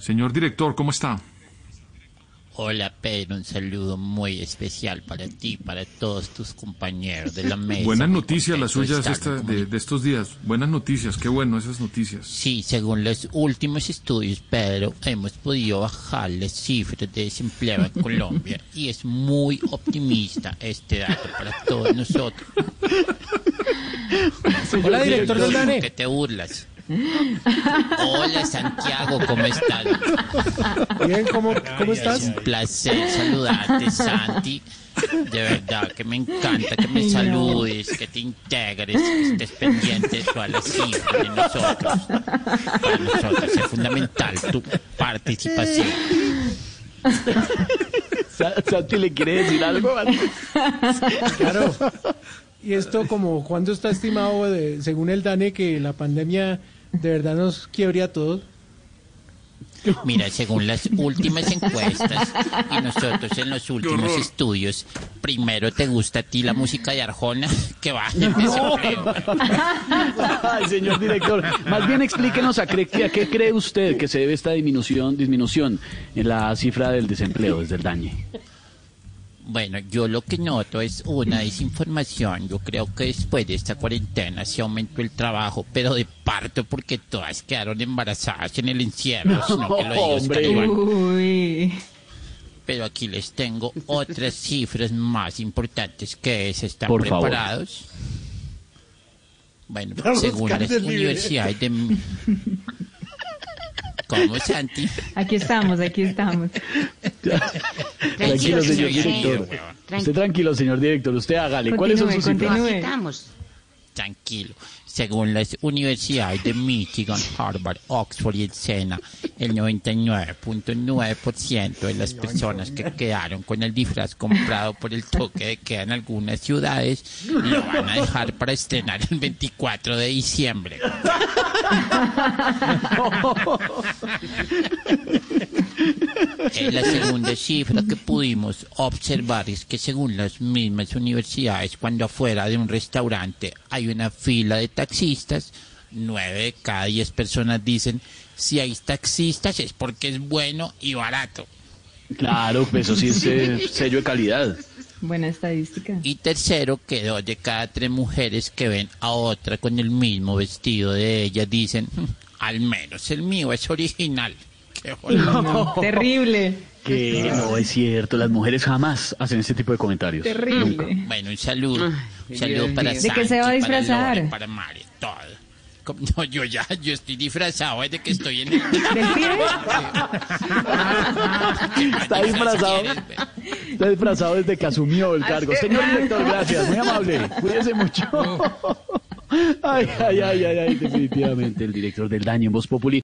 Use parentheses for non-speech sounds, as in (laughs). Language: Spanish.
Señor director, ¿cómo está? Hola Pedro, un saludo muy especial para ti, para todos tus compañeros de la (laughs) mesa. Buenas noticias las suyas esta- de, de estos días. Buenas noticias, qué bueno esas noticias. Sí, según los últimos estudios, Pedro, hemos podido bajar las cifras de desempleo en (laughs) Colombia y es muy optimista este dato para todos nosotros. (laughs) Hola, director del ¿Por DANE. qué te burlas? Hola Santiago, ¿cómo estás? Bien, ¿cómo, cómo Es estás? un placer saludarte, Santi. De verdad que me encanta que me saludes, que te integres, que estés pendiente de todas las cifras de nosotros. Para nosotros es fundamental tu participación. Sa- Santi le quiere decir algo. Claro. Y esto como cuando está estimado, de- según el DANE, que la pandemia de verdad nos quiebre a todos. Mira, según las (laughs) últimas encuestas y nosotros en los últimos estudios, primero te gusta a ti la música de Arjona, (laughs) que va desempleo. (laughs) Ay, señor director, más bien explíquenos a, cre- a qué cree usted que se debe esta disminución, disminución en la cifra del desempleo desde el dañe. Bueno, yo lo que noto es una desinformación. Yo creo que después de esta cuarentena se aumentó el trabajo, pero de parto porque todas quedaron embarazadas en el encierro, (laughs) sino que lo digo Hombre. Uy. Pero aquí les tengo (laughs) otras cifras más importantes que es. ¿Están Por favor. preparados? Bueno, Vamos, según las universidades de... (laughs) ¿Cómo, Santi? Aquí estamos, aquí estamos. Tranquilo, señor director. Usted tranquilo, señor director. Usted hágale. ¿Cuáles son sus cifras? Tranquilo. Según las universidades de Michigan, Harvard, Oxford y el SENA, el 99.9% de las personas que quedaron con el disfraz comprado por el toque de queda en algunas ciudades lo van a dejar para estrenar el 24 de diciembre. (laughs) Eh, La segunda cifra que pudimos observar es que según las mismas universidades, cuando afuera de un restaurante hay una fila de taxistas, nueve de cada diez personas dicen, si hay taxistas es porque es bueno y barato. Claro, pues eso sí es eh, (laughs) sello de calidad. Buena estadística. Y tercero, que dos de cada tres mujeres que ven a otra con el mismo vestido de ella dicen, "Mm, al menos el mío es original. (laughs) Qué. Terrible, Que no es cierto, las mujeres jamás hacen ese tipo de comentarios. terrible. Bueno, un saludo. Un saludo Dios para mío. ¿De qué se va a Santi, para disfrazar? Lore, Para Mari, todo. No, yo ya, yo estoy disfrazado desde que estoy en el... ¿Del pibe? (laughs) Está disfrazado. Está disfrazado desde que asumió el cargo. Señor director, gracias. Muy amable. Cuídese mucho. Ay, ay, ay, ay, ay, definitivamente el director del daño en Voz Populi.